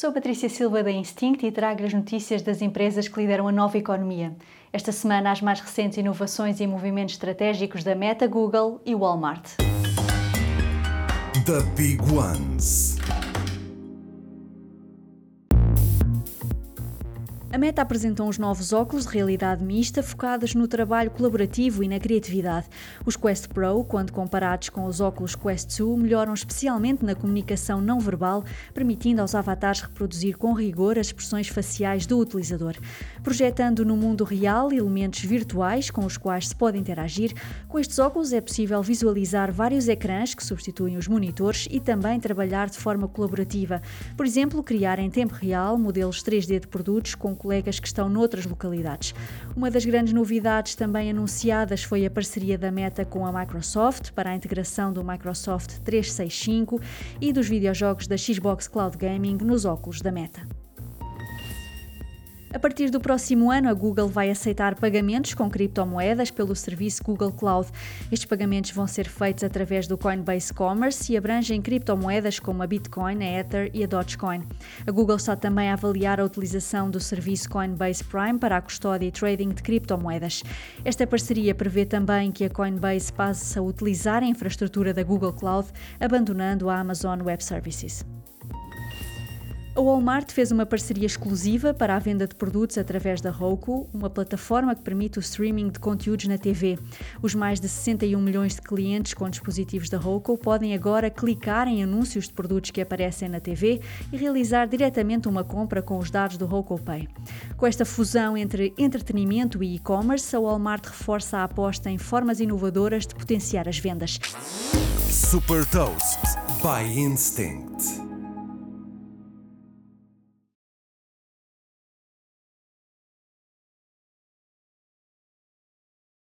Sou Patrícia Silva da Instinct e trago as notícias das empresas que lideram a nova economia. Esta semana, as mais recentes inovações e movimentos estratégicos da Meta, Google e Walmart. The Big Ones. A Meta apresentou uns novos óculos de realidade mista focados no trabalho colaborativo e na criatividade. Os Quest Pro, quando comparados com os óculos Quest 2, melhoram especialmente na comunicação não verbal, permitindo aos avatares reproduzir com rigor as expressões faciais do utilizador. Projetando no mundo real elementos virtuais com os quais se pode interagir, com estes óculos é possível visualizar vários ecrãs que substituem os monitores e também trabalhar de forma colaborativa. Por exemplo, criar em tempo real modelos 3D de produtos com colegas que estão noutras localidades. Uma das grandes novidades também anunciadas foi a parceria da Meta com a Microsoft para a integração do Microsoft 365 e dos videojogos da Xbox Cloud Gaming nos óculos da Meta. A partir do próximo ano, a Google vai aceitar pagamentos com criptomoedas pelo serviço Google Cloud. Estes pagamentos vão ser feitos através do Coinbase Commerce e abrangem criptomoedas como a Bitcoin, a Ether e a Dogecoin. A Google está também a avaliar a utilização do serviço Coinbase Prime para a custódia e trading de criptomoedas. Esta parceria prevê também que a Coinbase passe a utilizar a infraestrutura da Google Cloud, abandonando a Amazon Web Services. A Walmart fez uma parceria exclusiva para a venda de produtos através da Roku, uma plataforma que permite o streaming de conteúdos na TV. Os mais de 61 milhões de clientes com dispositivos da Roku podem agora clicar em anúncios de produtos que aparecem na TV e realizar diretamente uma compra com os dados do Roku Pay. Com esta fusão entre entretenimento e e-commerce, a Walmart reforça a aposta em formas inovadoras de potenciar as vendas. Super Toast by Instinct.